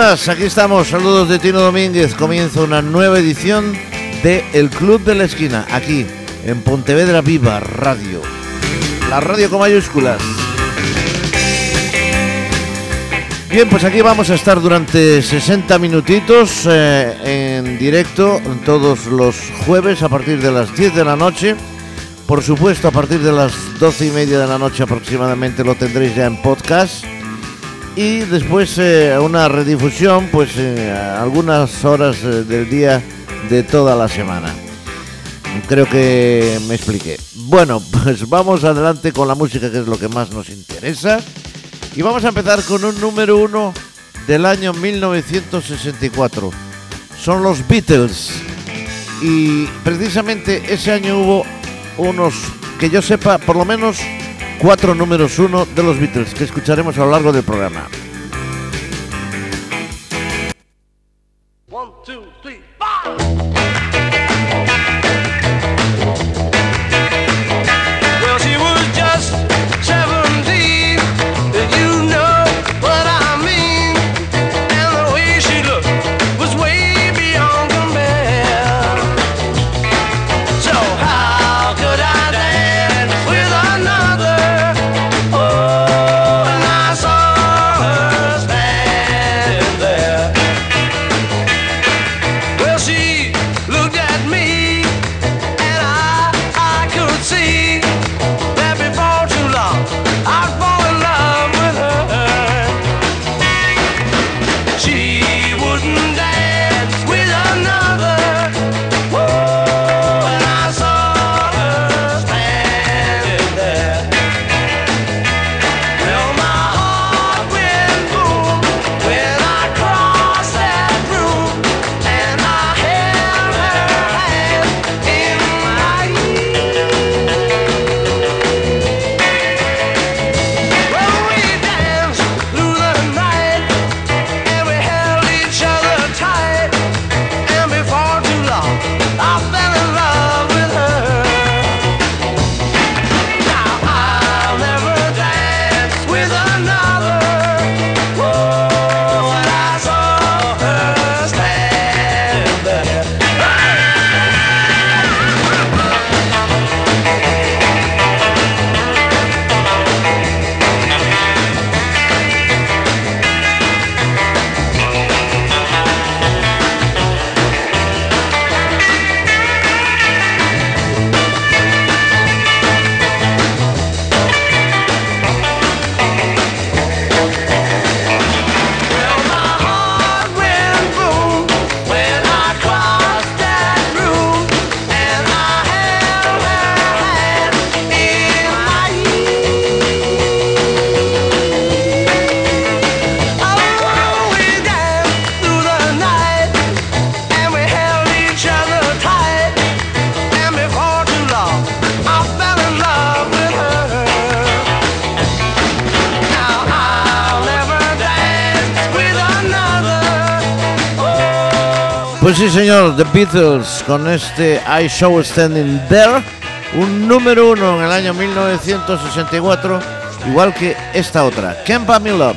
Buenas, aquí estamos. Saludos de Tino Domínguez. Comienza una nueva edición de El Club de la Esquina, aquí en Pontevedra Viva Radio. La radio con mayúsculas. Bien, pues aquí vamos a estar durante 60 minutitos eh, en directo todos los jueves a partir de las 10 de la noche. Por supuesto, a partir de las 12 y media de la noche aproximadamente lo tendréis ya en podcast y después eh, una redifusión pues eh, algunas horas eh, del día de toda la semana. Creo que me expliqué. Bueno, pues vamos adelante con la música que es lo que más nos interesa. Y vamos a empezar con un número uno del año 1964. Son los Beatles. Y precisamente ese año hubo unos, que yo sepa, por lo menos cuatro números uno de los Beatles que escucharemos a lo largo del programa. Señor, The Beatles con este I Show Standing There, un número uno en el año 1964, igual que esta otra, Can't Buy Me Love.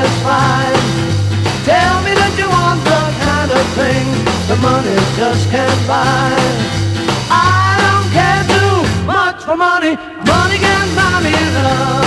satisfied. Tell me that you want the kind of thing the money just can't buy. I don't care too much for money. Money can buy me love.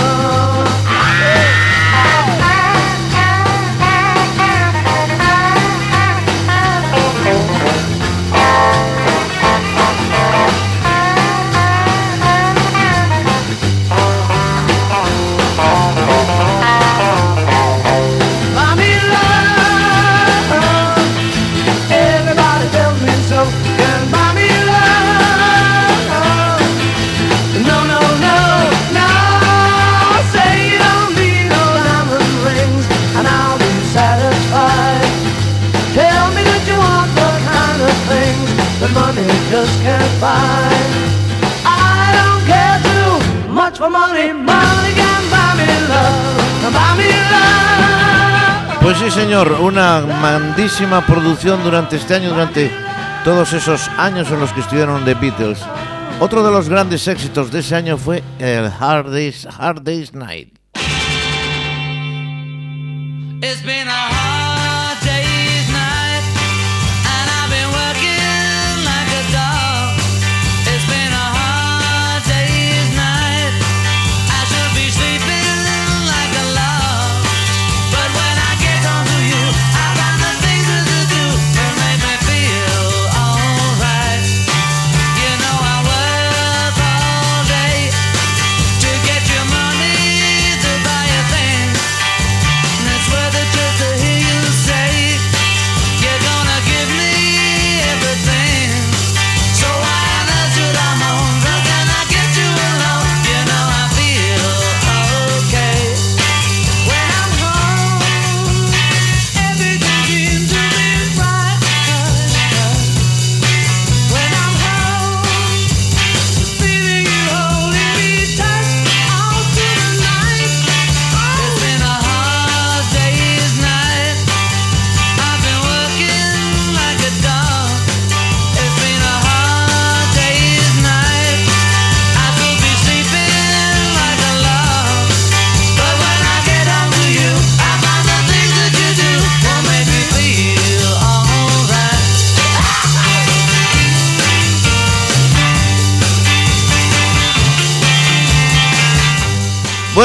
Pues sí, señor, una grandísima producción durante este año, durante todos esos años en los que estuvieron The Beatles. Otro de los grandes éxitos de ese año fue el Hard Days, Hard Days Night. It's been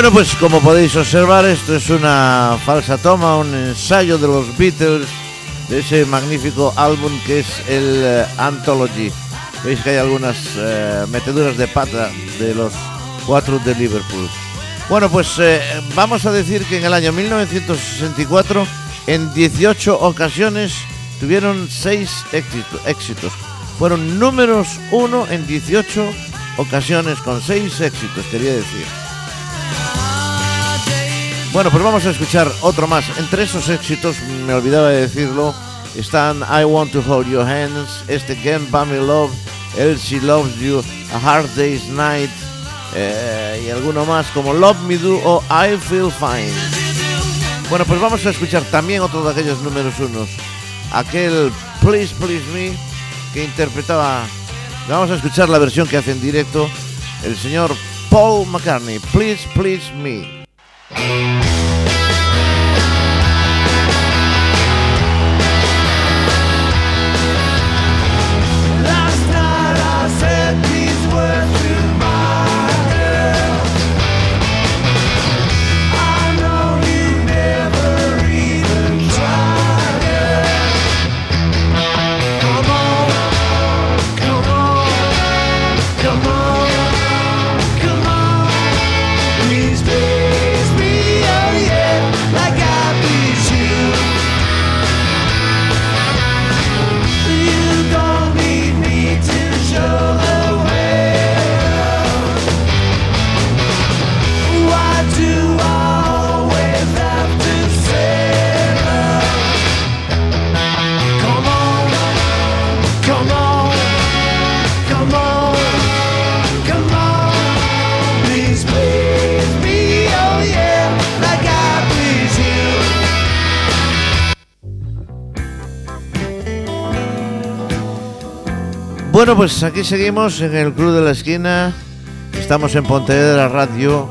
Bueno, pues como podéis observar, esto es una falsa toma, un ensayo de los Beatles, de ese magnífico álbum que es el eh, Anthology. Veis que hay algunas eh, meteduras de pata de los cuatro de Liverpool. Bueno, pues eh, vamos a decir que en el año 1964, en 18 ocasiones, tuvieron 6 éxitos. Fueron números 1 en 18 ocasiones, con 6 éxitos, quería decir. Bueno, pues vamos a escuchar otro más. Entre esos éxitos, me olvidaba de decirlo, están I Want to Hold Your Hands, este Can't Buy Me Love, Elsie Loves You, A Hard Day's Night eh, y alguno más como Love Me Do o I Feel Fine. Bueno, pues vamos a escuchar también otro de aquellos números unos, aquel Please Please Me que interpretaba. Vamos a escuchar la versión que hace en directo el señor Paul McCartney. Please Please Me. Thank you. Bueno, pues aquí seguimos en el Club de la Esquina. Estamos en Pontevedra Radio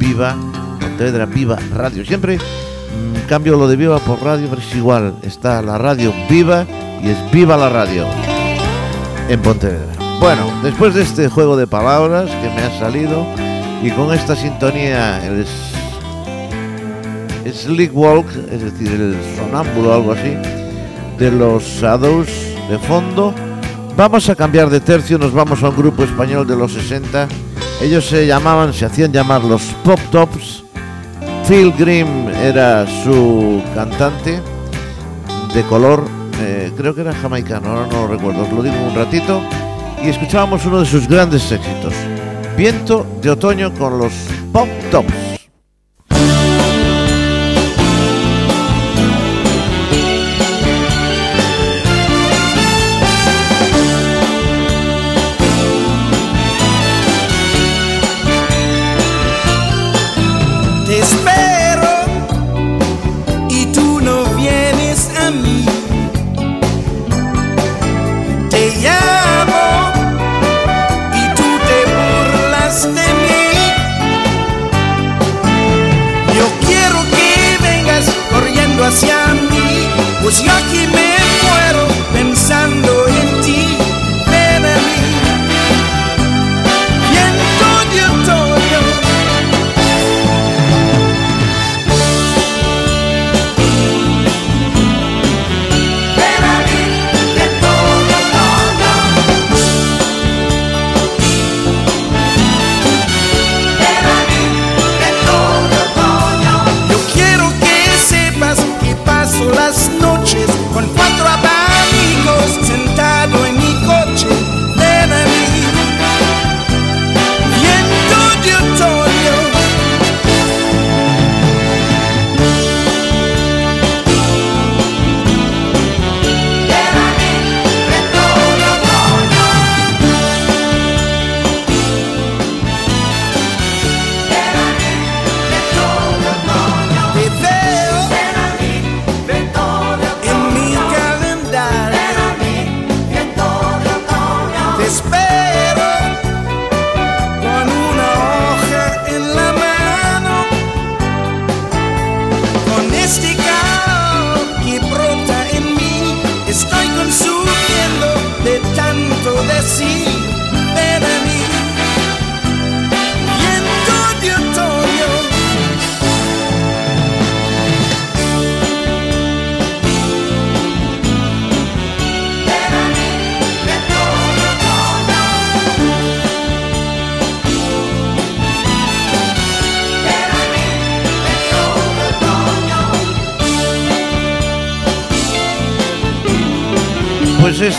Viva. Pontevedra Viva Radio. Siempre mm, cambio lo de Viva por radio, pero es igual. Está la radio viva y es Viva la Radio en Pontevedra. Bueno, después de este juego de palabras que me ha salido y con esta sintonía, el Sleek Walk, es decir, el sonámbulo o algo así, de los Shadows de fondo. Vamos a cambiar de tercio, nos vamos a un grupo español de los 60. Ellos se llamaban, se hacían llamar los Pop Tops. Phil Grimm era su cantante de color, eh, creo que era jamaicano, ahora no lo recuerdo, os lo digo un ratito. Y escuchábamos uno de sus grandes éxitos, Viento de Otoño con los Pop Tops.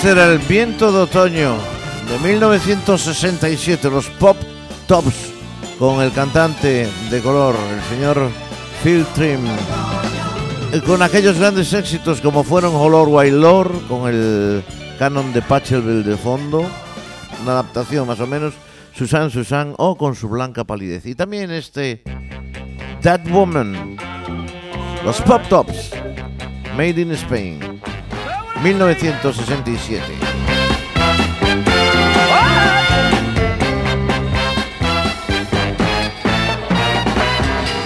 Era el viento de otoño de 1967, los Pop Tops, con el cantante de color, el señor Phil Trim. Con aquellos grandes éxitos como fueron Holor Wailor, con el canon de Pachelbel de fondo, una adaptación más o menos, Susan Susan o con su blanca palidez. Y también este That Woman, los Pop Tops, Made in Spain, 1967.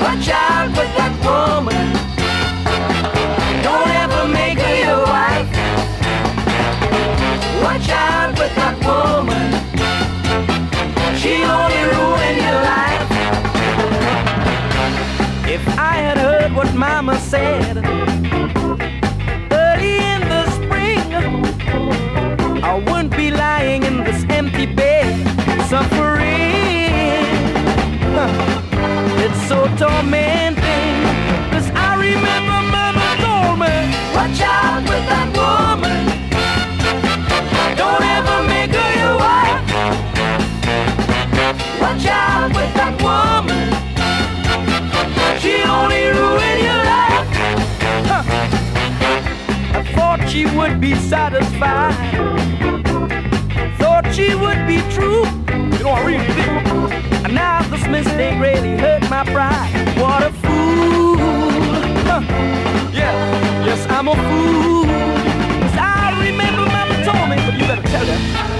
Watch out with that woman. Don't ever make her your wife. Watch out with that woman. She'll only your life. If I had heard what Mama said suffering. It's so tormenting. Mistake really hurt my pride. What a fool. Huh. Yeah, yes, I'm a fool. 'Cause I remember Mama told me, but you better tell her.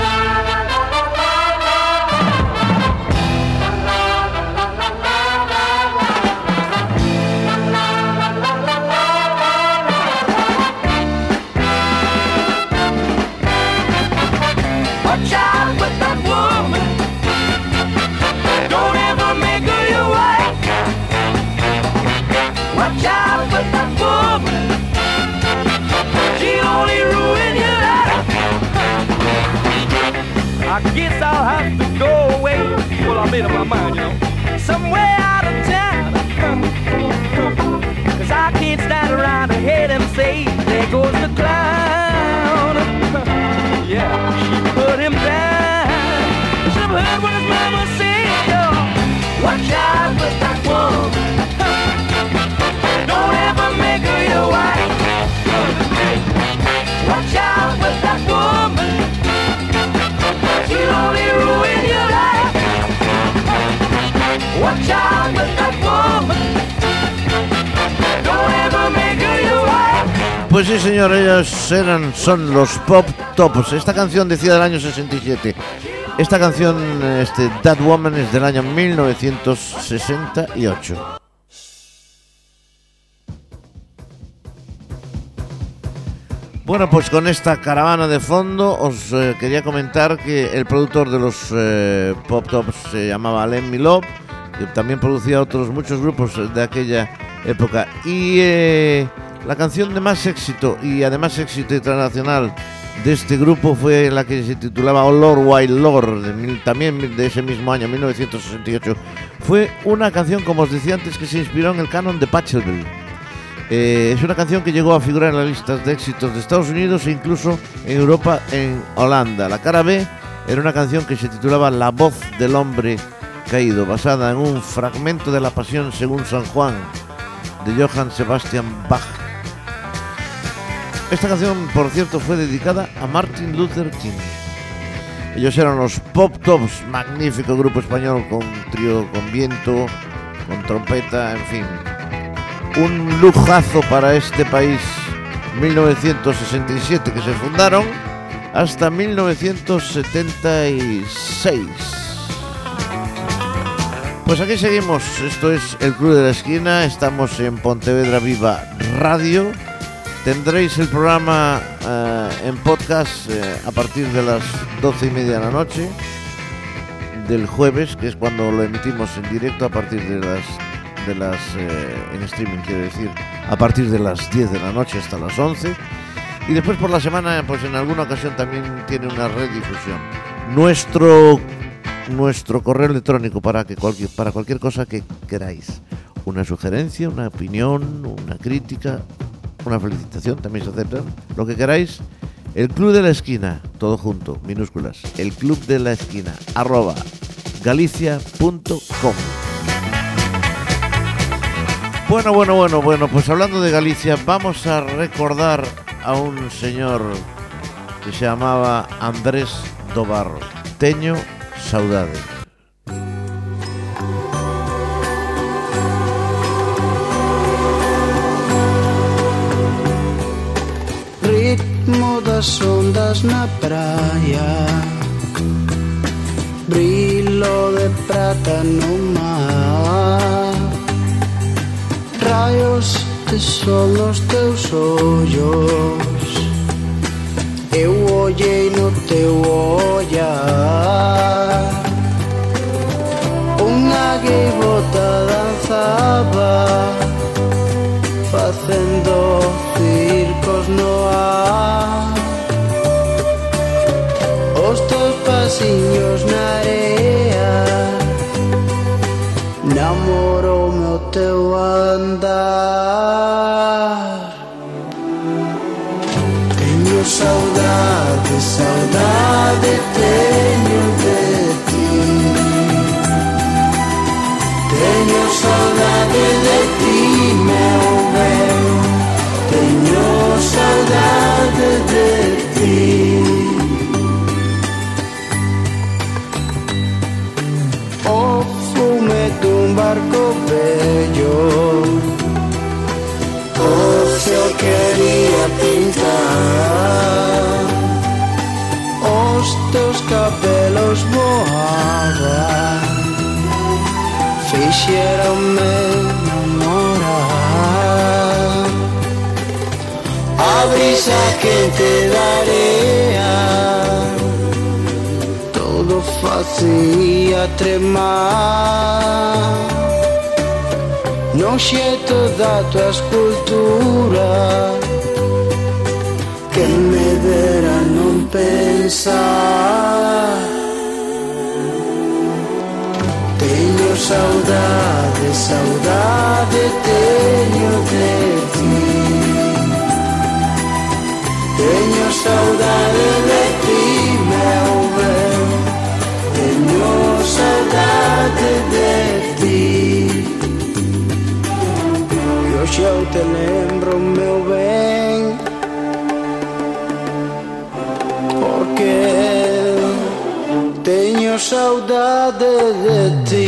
Guess I'll have to go away. Well, I made up my mind, you know. Somewhere out of town. Cause I can't stand around and hear them say, There goes the clown. yeah, she put him down. Should have heard what his mama said. Oh, watch out Watch out with that woman. Pues sí, señor, ellos eran, son los Pop Tops. Esta canción decía del año 67. Esta canción, este, That Woman, es del año 1968. Bueno, pues con esta caravana de fondo os eh, quería comentar que el productor de los eh, Pop Tops se llamaba Len Milov, también producía otros muchos grupos de aquella época. Y eh, la canción de más éxito y además éxito internacional de este grupo fue la que se titulaba Oh Lord Wild Lord, de también de ese mismo año, 1968. Fue una canción, como os decía antes, que se inspiró en el canon de Pachelbel. Eh, es una canción que llegó a figurar en las listas de éxitos de Estados Unidos e incluso en Europa, en Holanda. La cara B era una canción que se titulaba La voz del hombre caído, basada en un fragmento de la Pasión según San Juan de Johann Sebastian Bach. Esta canción, por cierto, fue dedicada a Martin Luther King. Ellos eran los Pop Tops, magnífico grupo español con trío con viento, con trompeta, en fin. Un lujazo para este país. 1967 que se fundaron hasta 1976. Pues aquí seguimos. Esto es el Club de la Esquina. Estamos en Pontevedra Viva Radio. Tendréis el programa eh, en podcast eh, a partir de las doce y media de la noche del jueves, que es cuando lo emitimos en directo a partir de las de las eh, en streaming quiero decir a partir de las 10 de la noche hasta las 11 y después por la semana pues en alguna ocasión también tiene una redifusión nuestro nuestro correo electrónico para que cualquier para cualquier cosa que queráis una sugerencia una opinión una crítica una felicitación también se acepta lo que queráis El Club de la Esquina, todo junto, minúsculas. El Club de la Esquina, arroba galicia.com. Bueno, bueno, bueno, bueno, pues hablando de Galicia, vamos a recordar a un señor que se llamaba Andrés Dobarro. Teño Saudade. Ritmo das ondas na praia. Brilo de prata no mar. Raios de sol nos teus ollos. Eu ollei no teu olhar. Unha gaivota danzaba facendo circos no ar. Os teus pasiños na promesa que te daría Todo facía tremar Non xe toda a tua escultura Que me dera non pensar. Teño saudade, saudade teu saudade de ti, meu ben Teño saudade de ti. E hoxe eu te lembro, meu ben Porque Teño saudade de ti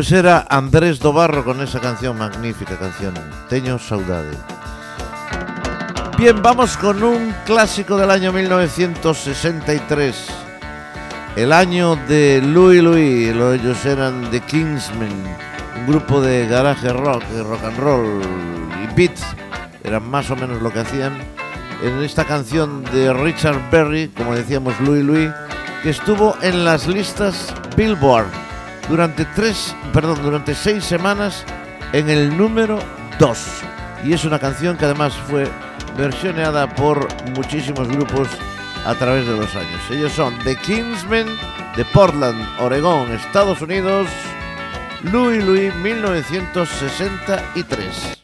Pues era Andrés Dobarro con esa canción, magnífica canción, Teño Saudade. Bien, vamos con un clásico del año 1963. El año de Louis Louis, lo- ellos eran The Kingsmen, un grupo de garaje rock, rock and roll y beat, eran más o menos lo que hacían. En esta canción de Richard Berry, como decíamos Louis Louis, que estuvo en las listas Billboard durante tres, perdón, durante seis semanas en el número 2. Y es una canción que además fue versioneada por muchísimos grupos a través de los años. Ellos son The Kingsmen de Portland, Oregón, Estados Unidos, Louis Louis 1963.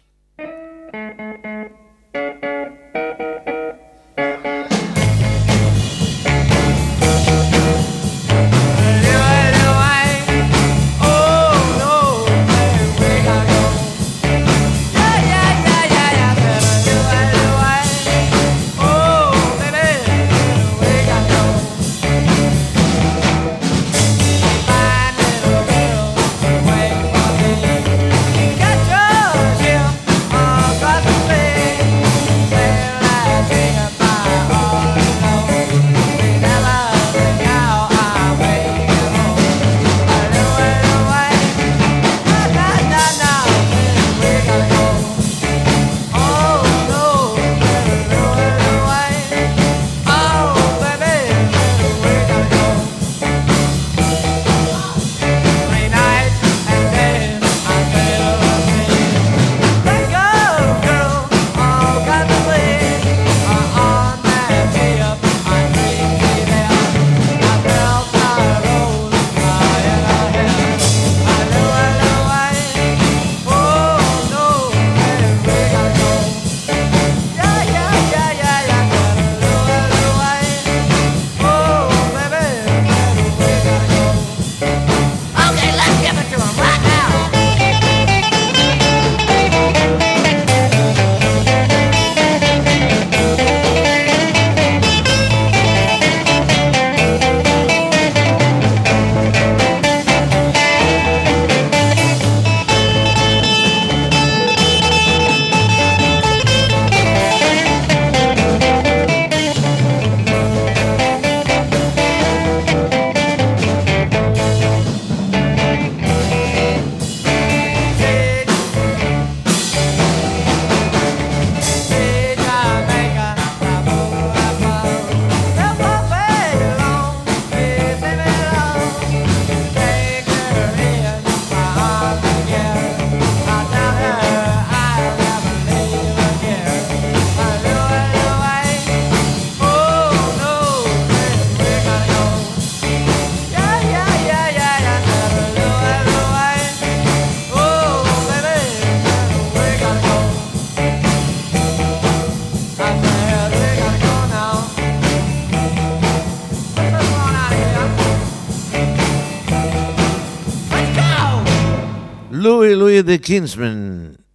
Louis Louis the Kingsman.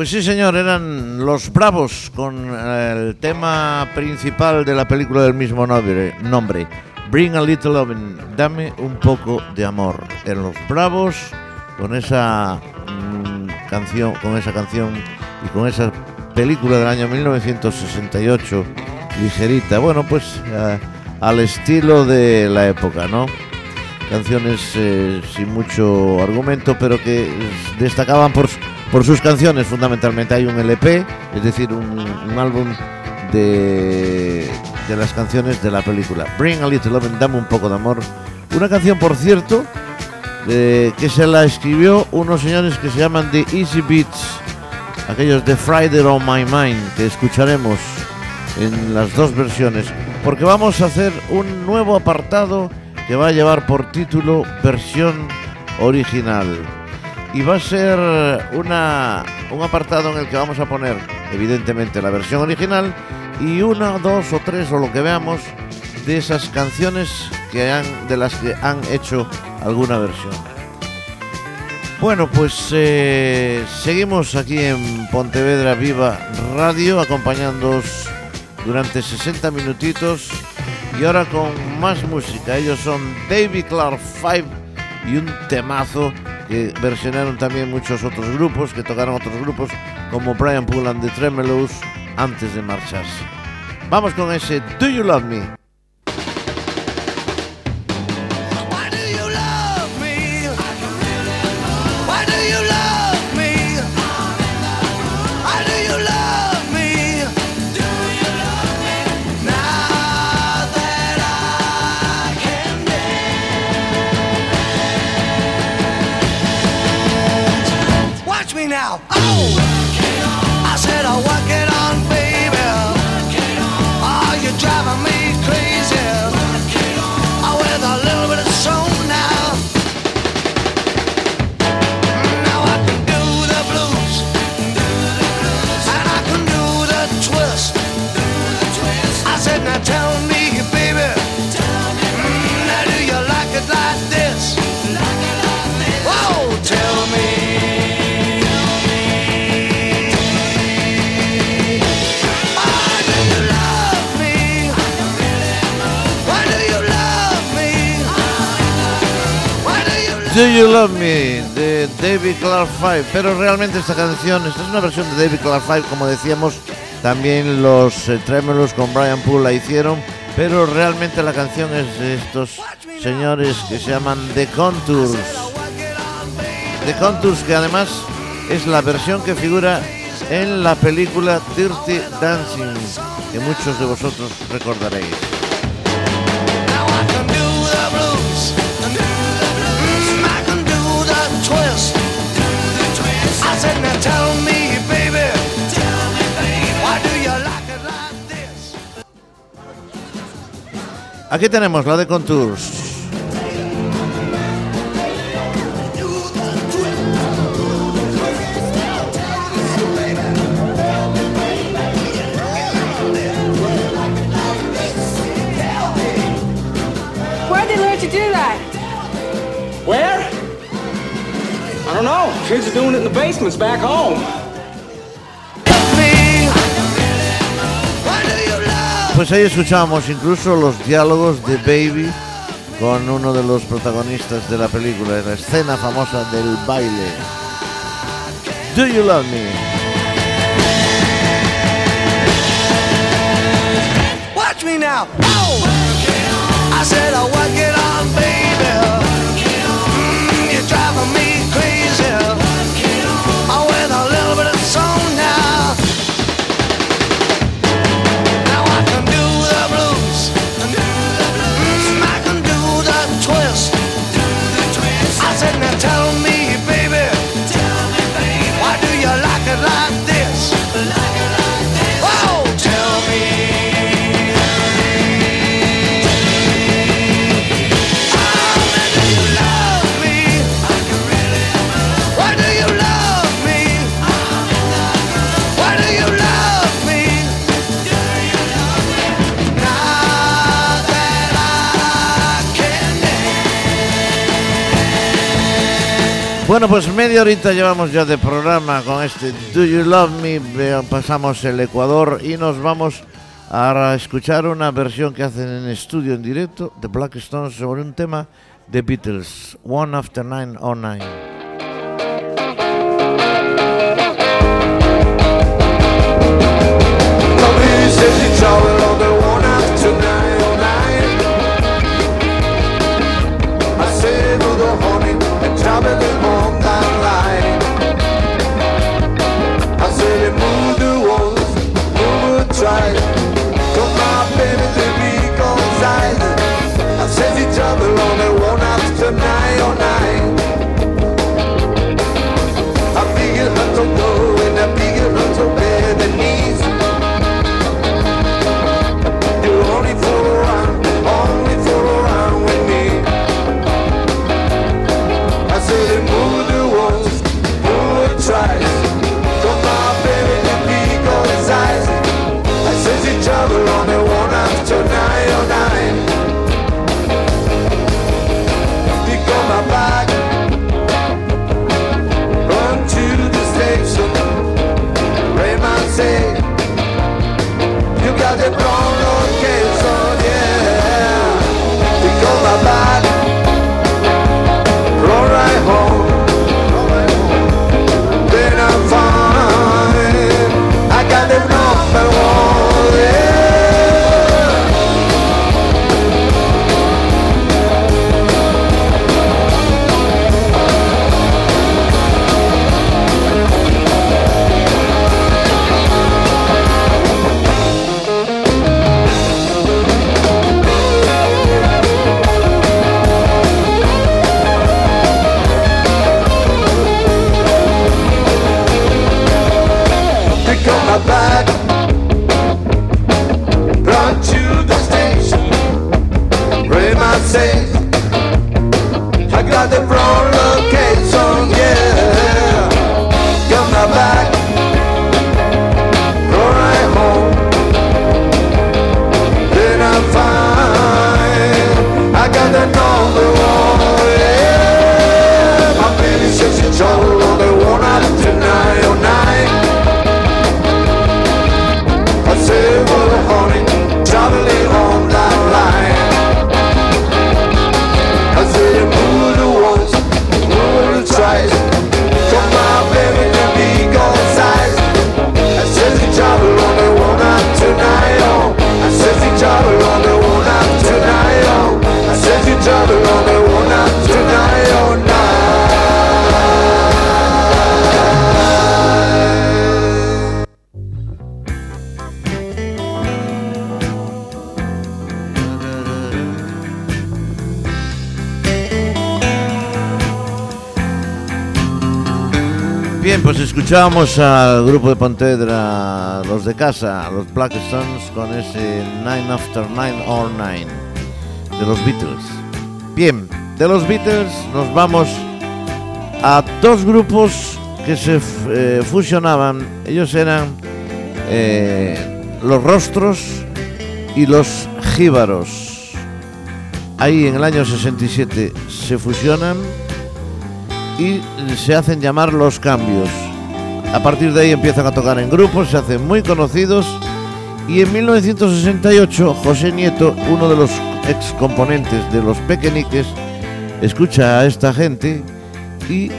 Pues sí, señor, eran los Bravos con eh, el tema principal de la película del mismo nombre, Bring a Little Lovin', dame un poco de amor. En los Bravos con esa mm, canción, con esa canción y con esa película del año 1968 ligerita, bueno, pues eh, al estilo de la época, ¿no? canciones eh, sin mucho argumento, pero que destacaban por, por sus canciones fundamentalmente. Hay un LP, es decir, un, álbum de, de las canciones de la película. Bring a Little Love, dame un poco de amor. Una canción, por cierto, que se la escribió unos señores que se llaman The Easy Beats, aquellos de Friday on My Mind, que escucharemos en las dos versiones, porque vamos a hacer un nuevo apartado que va a llevar por título versión original. Y va a ser una, un apartado en el que vamos a poner, evidentemente, la versión original y una, dos o tres, o lo que veamos, de esas canciones que han, de las que han hecho alguna versión. Bueno, pues eh, seguimos aquí en Pontevedra Viva Radio, acompañándoos durante 60 minutitos y ahora con más música. Ellos son David Clark Five y un temazo que versionaron también muchos otros grupos, que tocaron otros grupos como Brian Poole and the Tremelows antes de marcharse. Vamos con ese Do You Love Me? Do You Love Me de David Clark Five, pero realmente esta canción, esta es una versión de David Clark Five, como decíamos, también los eh, con Brian Poole la hicieron, pero realmente la canción es de estos señores que se llaman The Contours. The Contours que además es la versión que figura en la película Dirty Dancing, que muchos de vosotros recordaréis. Aquí tenemos la de Contours. Kids are doing it in the basements back home. Me, why do you love? Pues ahí escuchamos incluso los diálogos de Baby con uno de los protagonistas de la película, la escena famosa del baile. Do you love me? Watch me now. Oh! I said, I work it on, baby. Mm, you're driving me crazy. Oh, with a little Bueno, pues media horita llevamos ya de programa con este Do You Love Me. Pasamos el Ecuador y nos vamos a escuchar una versión que hacen en estudio en directo de Black Stones sobre un tema de Beatles, One After Nine oh Nine. Escuchábamos al grupo de Pontevedra, los de casa, los Black Stones, con ese Nine After Nine or Nine de los Beatles. Bien, de los Beatles nos vamos a dos grupos que se eh, fusionaban. Ellos eran eh, los Rostros y los Jíbaros. Ahí en el año 67 se fusionan y se hacen llamar los cambios. A partir de ahí empiezan a tocar en grupos, se hacen muy conocidos y en 1968 José Nieto, uno de los ex componentes de los Pequeñiques, escucha a esta gente y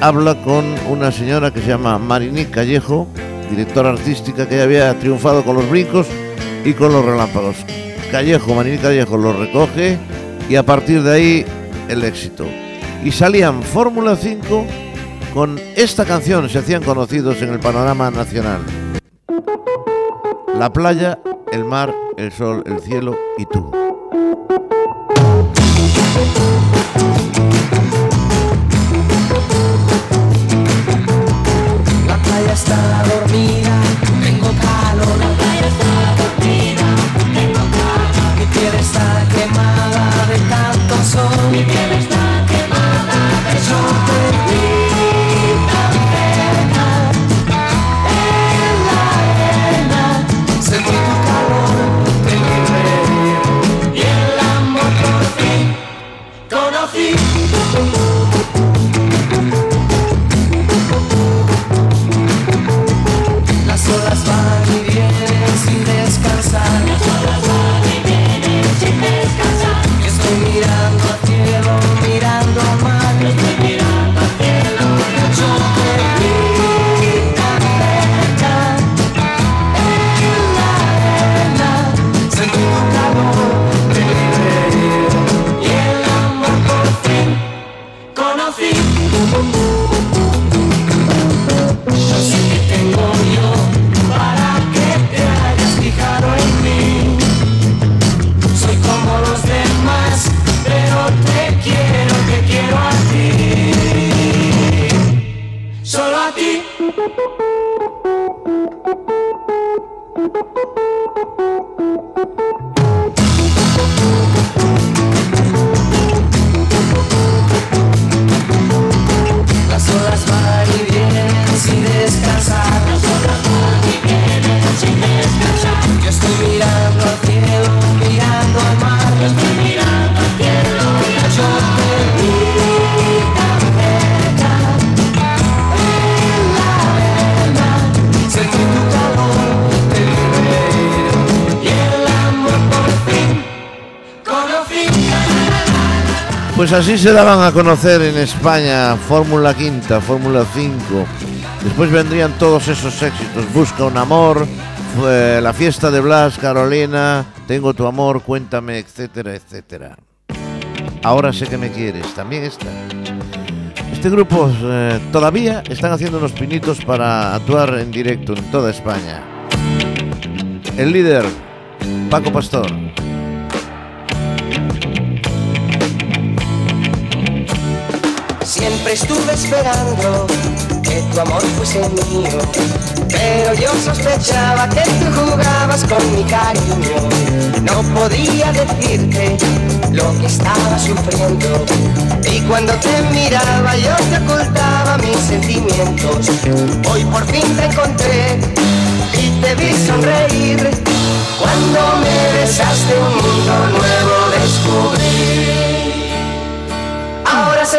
habla con una señora que se llama Marini Callejo, directora artística que ya había triunfado con los brincos y con los relámpagos. Callejo, Marini Callejo los recoge y a partir de ahí el éxito. Y salían Fórmula 5 con esta canción, se hacían conocidos en el panorama nacional. La playa, el mar, el sol, el cielo y tú. Así se daban a conocer en España Fórmula Quinta, Fórmula 5. Después vendrían todos esos éxitos. Busca un amor, la fiesta de Blas, Carolina, Tengo tu amor, cuéntame, etcétera, etcétera. Ahora sé que me quieres, también está. Este grupo eh, todavía están haciendo unos pinitos para actuar en directo en toda España. El líder, Paco Pastor. Siempre estuve esperando que tu amor fuese mío, pero yo sospechaba que tú jugabas con mi cariño. No podía decirte lo que estaba sufriendo y cuando te miraba yo te ocultaba mis sentimientos. Hoy por fin te encontré y te vi sonreír. Cuando me besaste un mundo nuevo descubrí.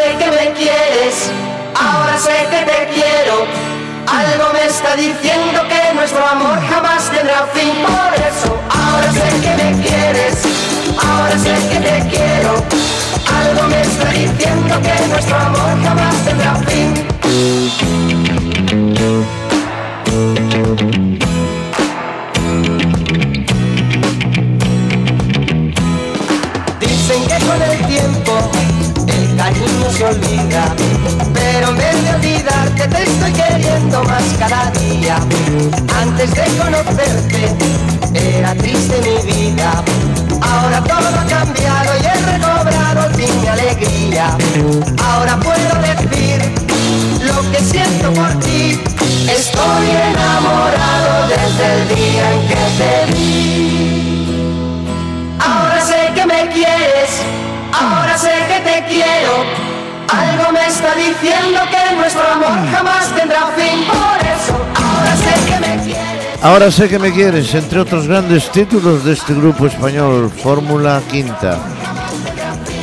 Que me quieres, ahora sé que te quiero. Algo me está diciendo que nuestro amor jamás tendrá fin. Por eso, ahora sé que me quieres, ahora sé que te quiero. Algo me está diciendo que nuestro amor jamás tendrá fin. Pero en vez de olvidarte te estoy queriendo más cada día. Antes de conocerte era triste mi vida, ahora todo ha cambiado y he recobrado mi alegría. Ahora puedo decir lo que siento por ti Estoy enamorado desde el día en que te vi. Ahora sé que me quieres, ahora sé que te quiero. Algo me está diciendo que nuestro amor jamás tendrá fin. Por eso, ahora sé que me quieres. Ahora sé que me quieres, entre otros grandes títulos de este grupo español, Fórmula Quinta.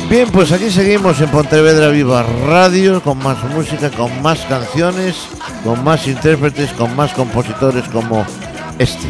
Bien, pues aquí seguimos en Pontevedra Viva Radio, con más música, con más canciones, con más intérpretes, con más compositores como este.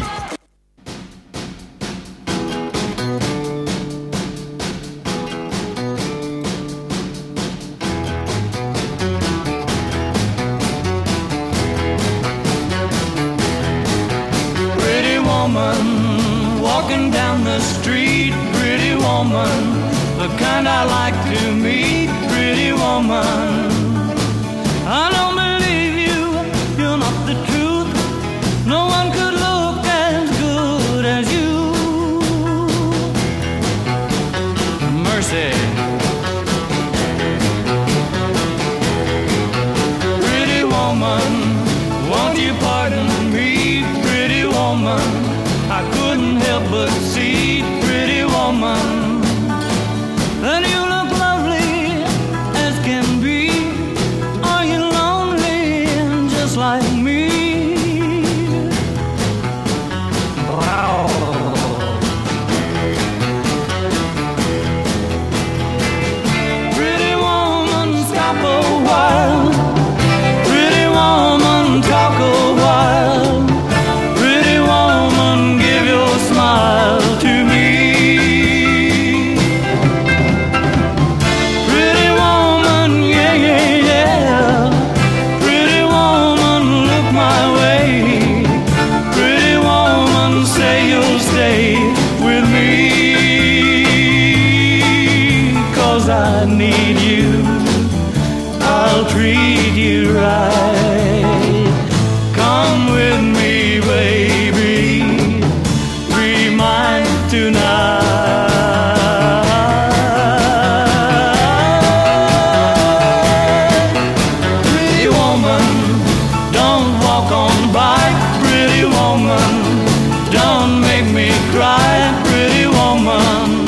Woman, don't make me cry. Pretty woman.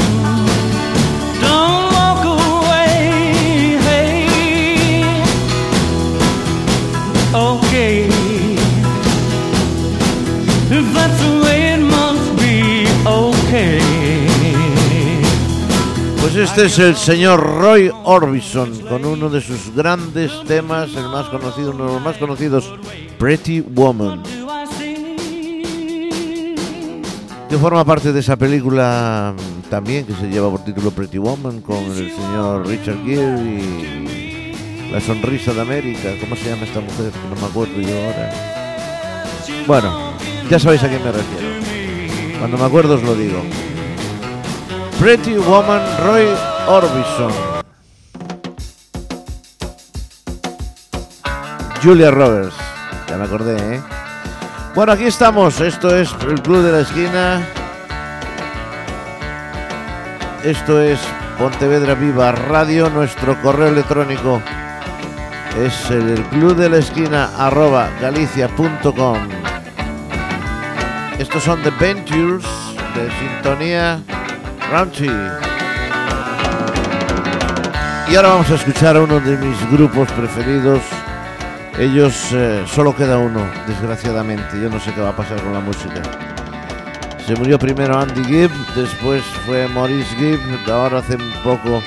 Don't walk away, hey. Okay. If that's the way it must be, okay. Pues este es el señor Roy Orbison con uno de sus grandes temas, el más conocido, uno de los más conocidos, Pretty Woman, que forma parte de esa película mm, también que se lleva por título Pretty Woman con el señor Richard Gere y la sonrisa de América. ¿Cómo se llama esta mujer? No me acuerdo yo ahora. Bueno, ya sabéis a quién me refiero. Cuando me acuerdo os lo digo. Pretty Woman Roy Orbison. Julia Roberts. Ya me acordé, ¿eh? Bueno, aquí estamos. Esto es el Club de la Esquina. Esto es Pontevedra Viva Radio. Nuestro correo electrónico es el club de la esquina arroba galicia.com. Estos son The Ventures de Sintonía Raunchy. Y ahora vamos a escuchar a uno de mis grupos preferidos. Ellos eh, solo queda uno, desgraciadamente. Yo no sé qué va a pasar con la música. Se murió primero Andy Gibb, después fue Maurice Gibb, ahora hace un poco,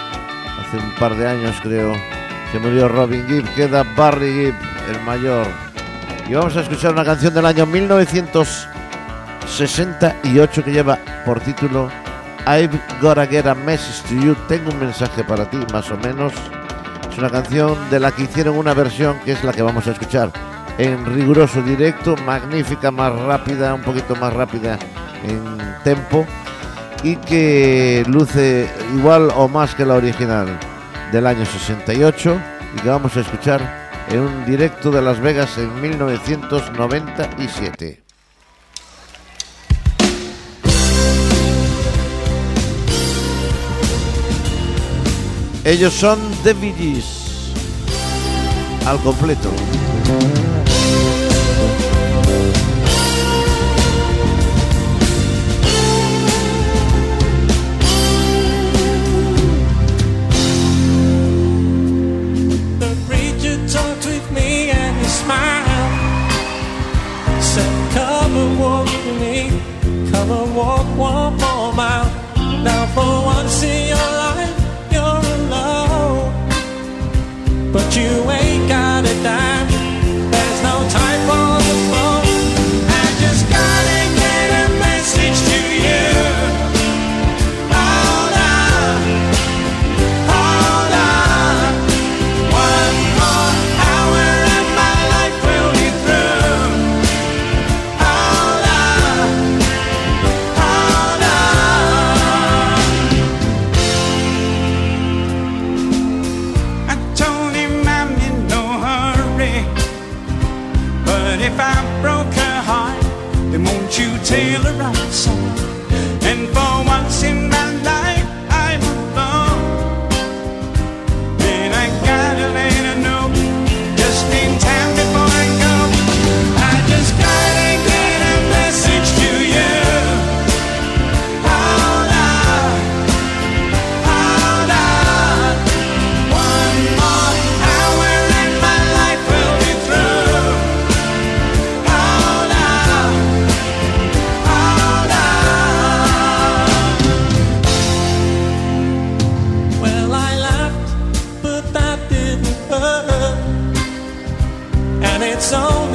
hace un par de años creo, se murió Robin Gibb, queda Barry Gibb, el mayor. Y vamos a escuchar una canción del año 1968 que lleva por título I've Gotta Get a Message to You. Tengo un mensaje para ti, más o menos. Es una canción de la que hicieron una versión que es la que vamos a escuchar en riguroso directo, magnífica, más rápida, un poquito más rápida en tempo y que luce igual o más que la original del año 68 y que vamos a escuchar en un directo de Las Vegas en 1997. Ellos son The Bee al completo.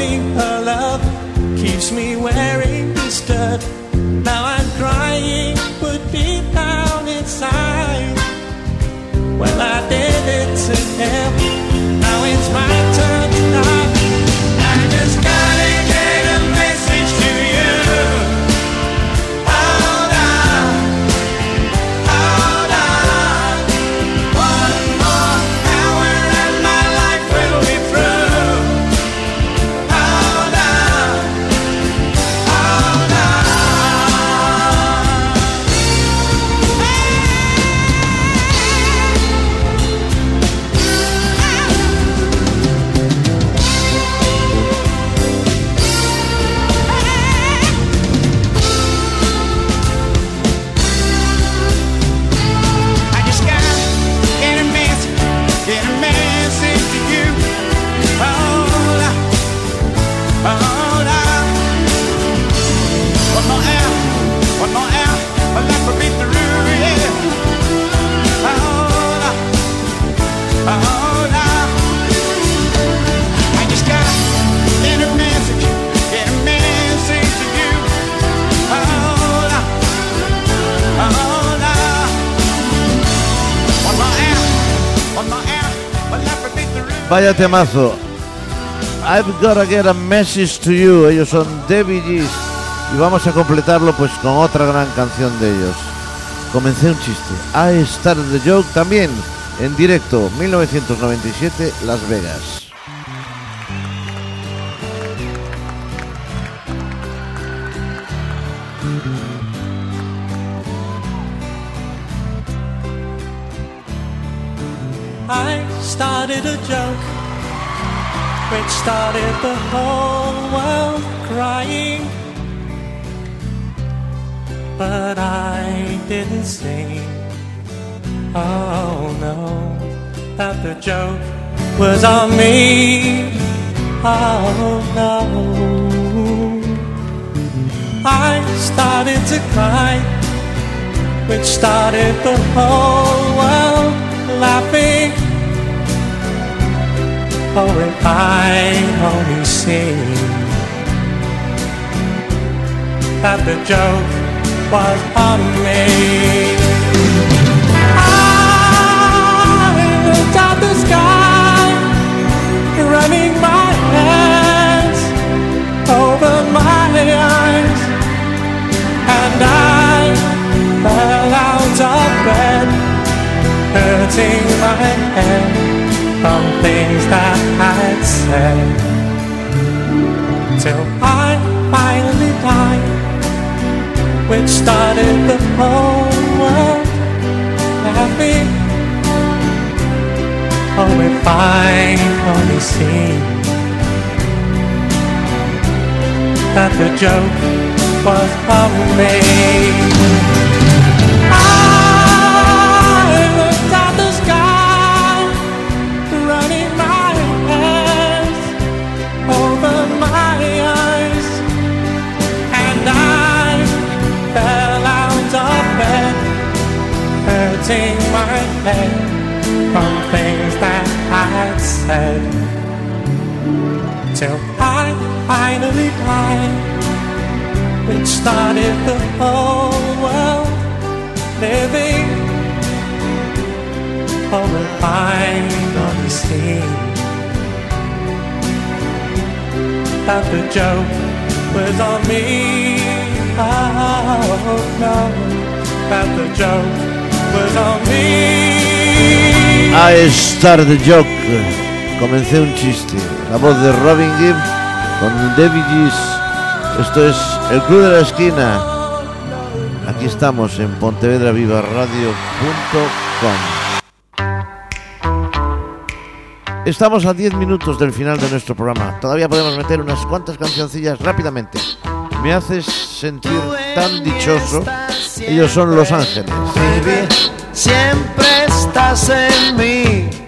Only her love keeps me wearing this dirt. Now I'm crying, but deep down inside, well, I did it to him. Vaya temazo. I've gotta get a message to you. Ellos son Debbie G's. Y vamos a completarlo pues con otra gran canción de ellos. Comencé un chiste. I started the joke también en directo 1997 Las Vegas. Which started the whole world crying. But I didn't say, oh no, that the joke was on me. Oh no. I started to cry, which started the whole world laughing. Oh, if I only see that the joke was on me. I looked at the sky, running my hands over my eyes, and I fell out of bed, hurting my head from things that I'd said. Till I finally died, which started the whole world laughing. Oh, if I only see that the joke was on me. From things that I'd said. Till I finally died, which started the whole world living for a final scene. That the joke was on me. Oh no, that the joke I Start the Joke. Comencé un chiste. La voz de Robin Gibb con David Gis. Esto es El Club de la Esquina. Aquí estamos en Pontevedra Viva Estamos a 10 minutos del final de nuestro programa. Todavía podemos meter unas cuantas cancioncillas rápidamente. Me haces sentir tan dichoso. Ellos son Los Ángeles. Siempre estás en mí.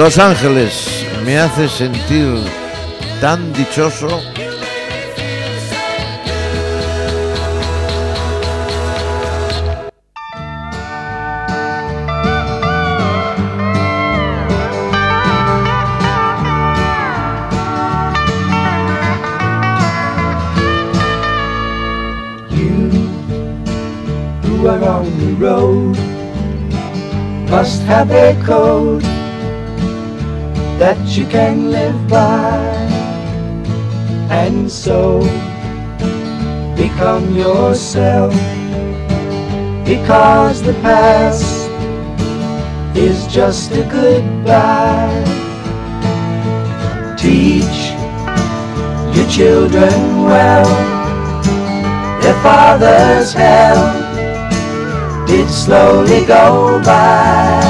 Los Ángeles me hace sentir tan dichoso. who are on the road must have a code that you can live by. And so become yourself. Because the past is just a goodbye. Teach your children well. Their father's hell did slowly go by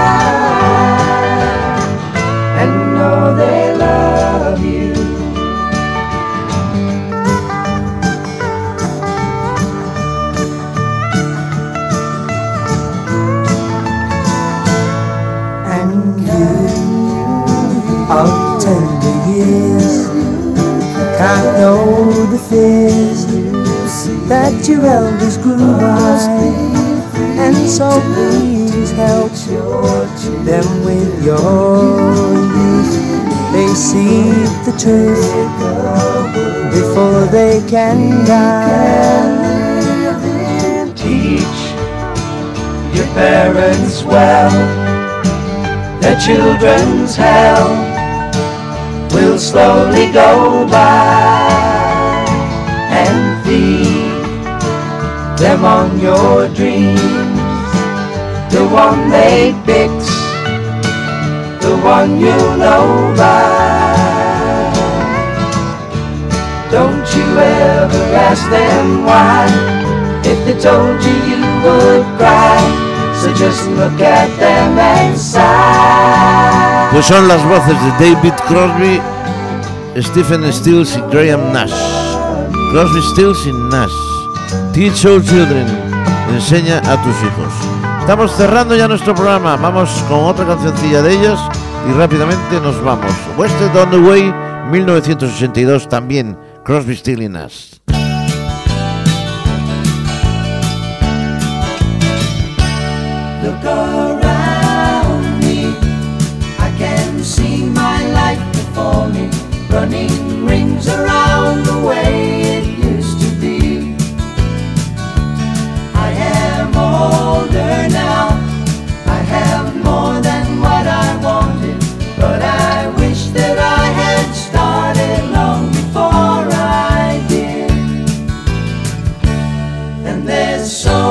elders grow by. And so please help them with your youth. They see the truth before they can die. Teach your parents well. Their children's hell will slowly go by on your dreams. The one they fix, the one you know by. Don't you ever ask them why. If they told you, you would cry. So just look at them and sigh. Pues son las voces de David Crosby, Stephen Stills y Graham Nash. Crosby, Stills y Nash. Teach your children. Enseña a tus hijos. Estamos cerrando ya nuestro programa. Vamos con otra cancioncilla de ellos y rápidamente nos vamos. Wasted on the Way, 1982 también. Crosby, Stills y Nash. Look around me. I can see my life before me, running rings around so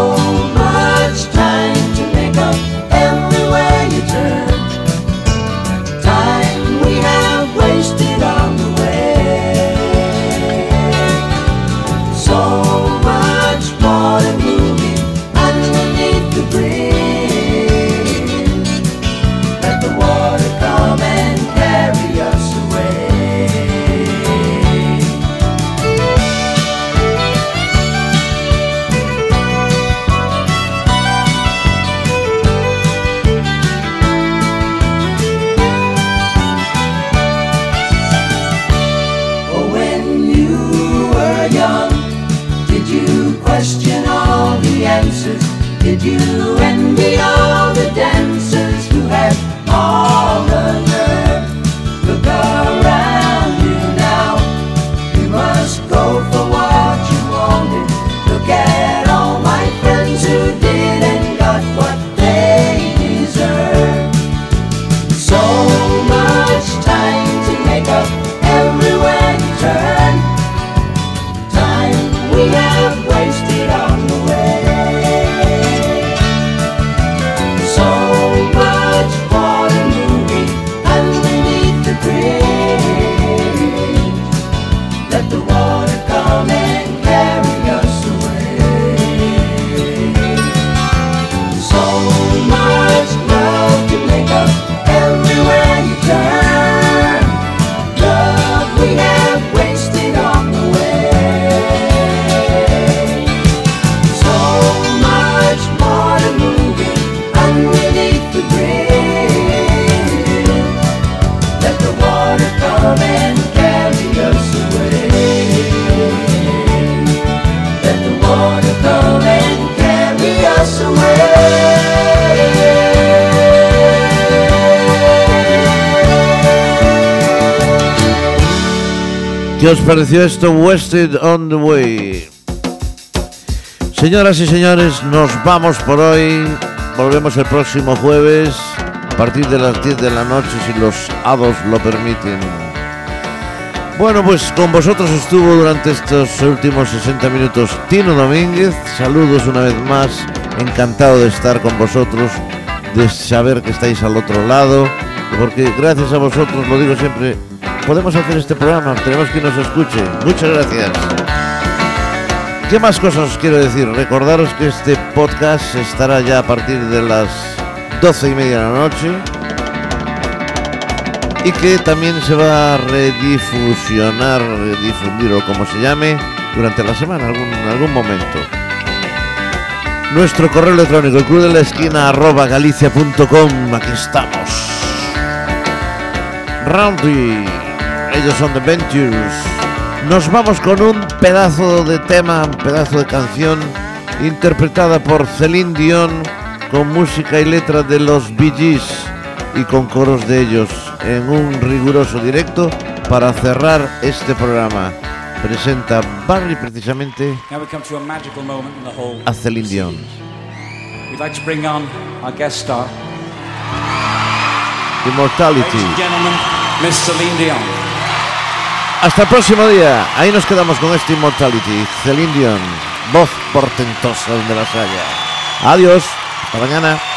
¿Qué os pareció esto? Wasted on the Way. Señoras y señores, nos vamos por hoy. Volvemos el próximo jueves a partir de las 10 de la noche si los hados lo permiten. Bueno, pues con vosotros estuvo durante estos últimos 60 minutos Tino Domínguez. Saludos una vez más. Encantado de estar con vosotros, de saber que estáis al otro lado, porque gracias a vosotros, lo digo siempre, podemos hacer este programa, tenemos que nos escuche. Muchas gracias. ¿Qué más cosas os quiero decir? Recordaros que este podcast estará ya a partir de las 12 y media de la noche y que también se va a redifusionar, redifundir o como se llame, durante la semana, algún, algún momento. Nuestro correo electrónico, el club de la esquina arroba galicia.com. Aquí estamos. Roundy, ellos son The Ventures. Nos vamos con un pedazo de tema, un pedazo de canción interpretada por Celine Dion con música y letra de los Bee Gees y con coros de ellos en un riguroso directo para cerrar este programa presenta Barry precisamente a Celine Dion. Immortality. Hasta el próximo día. Ahí nos quedamos con este Immortality. Celine Dion, voz portentosa donde las haya. Adiós. Hasta mañana.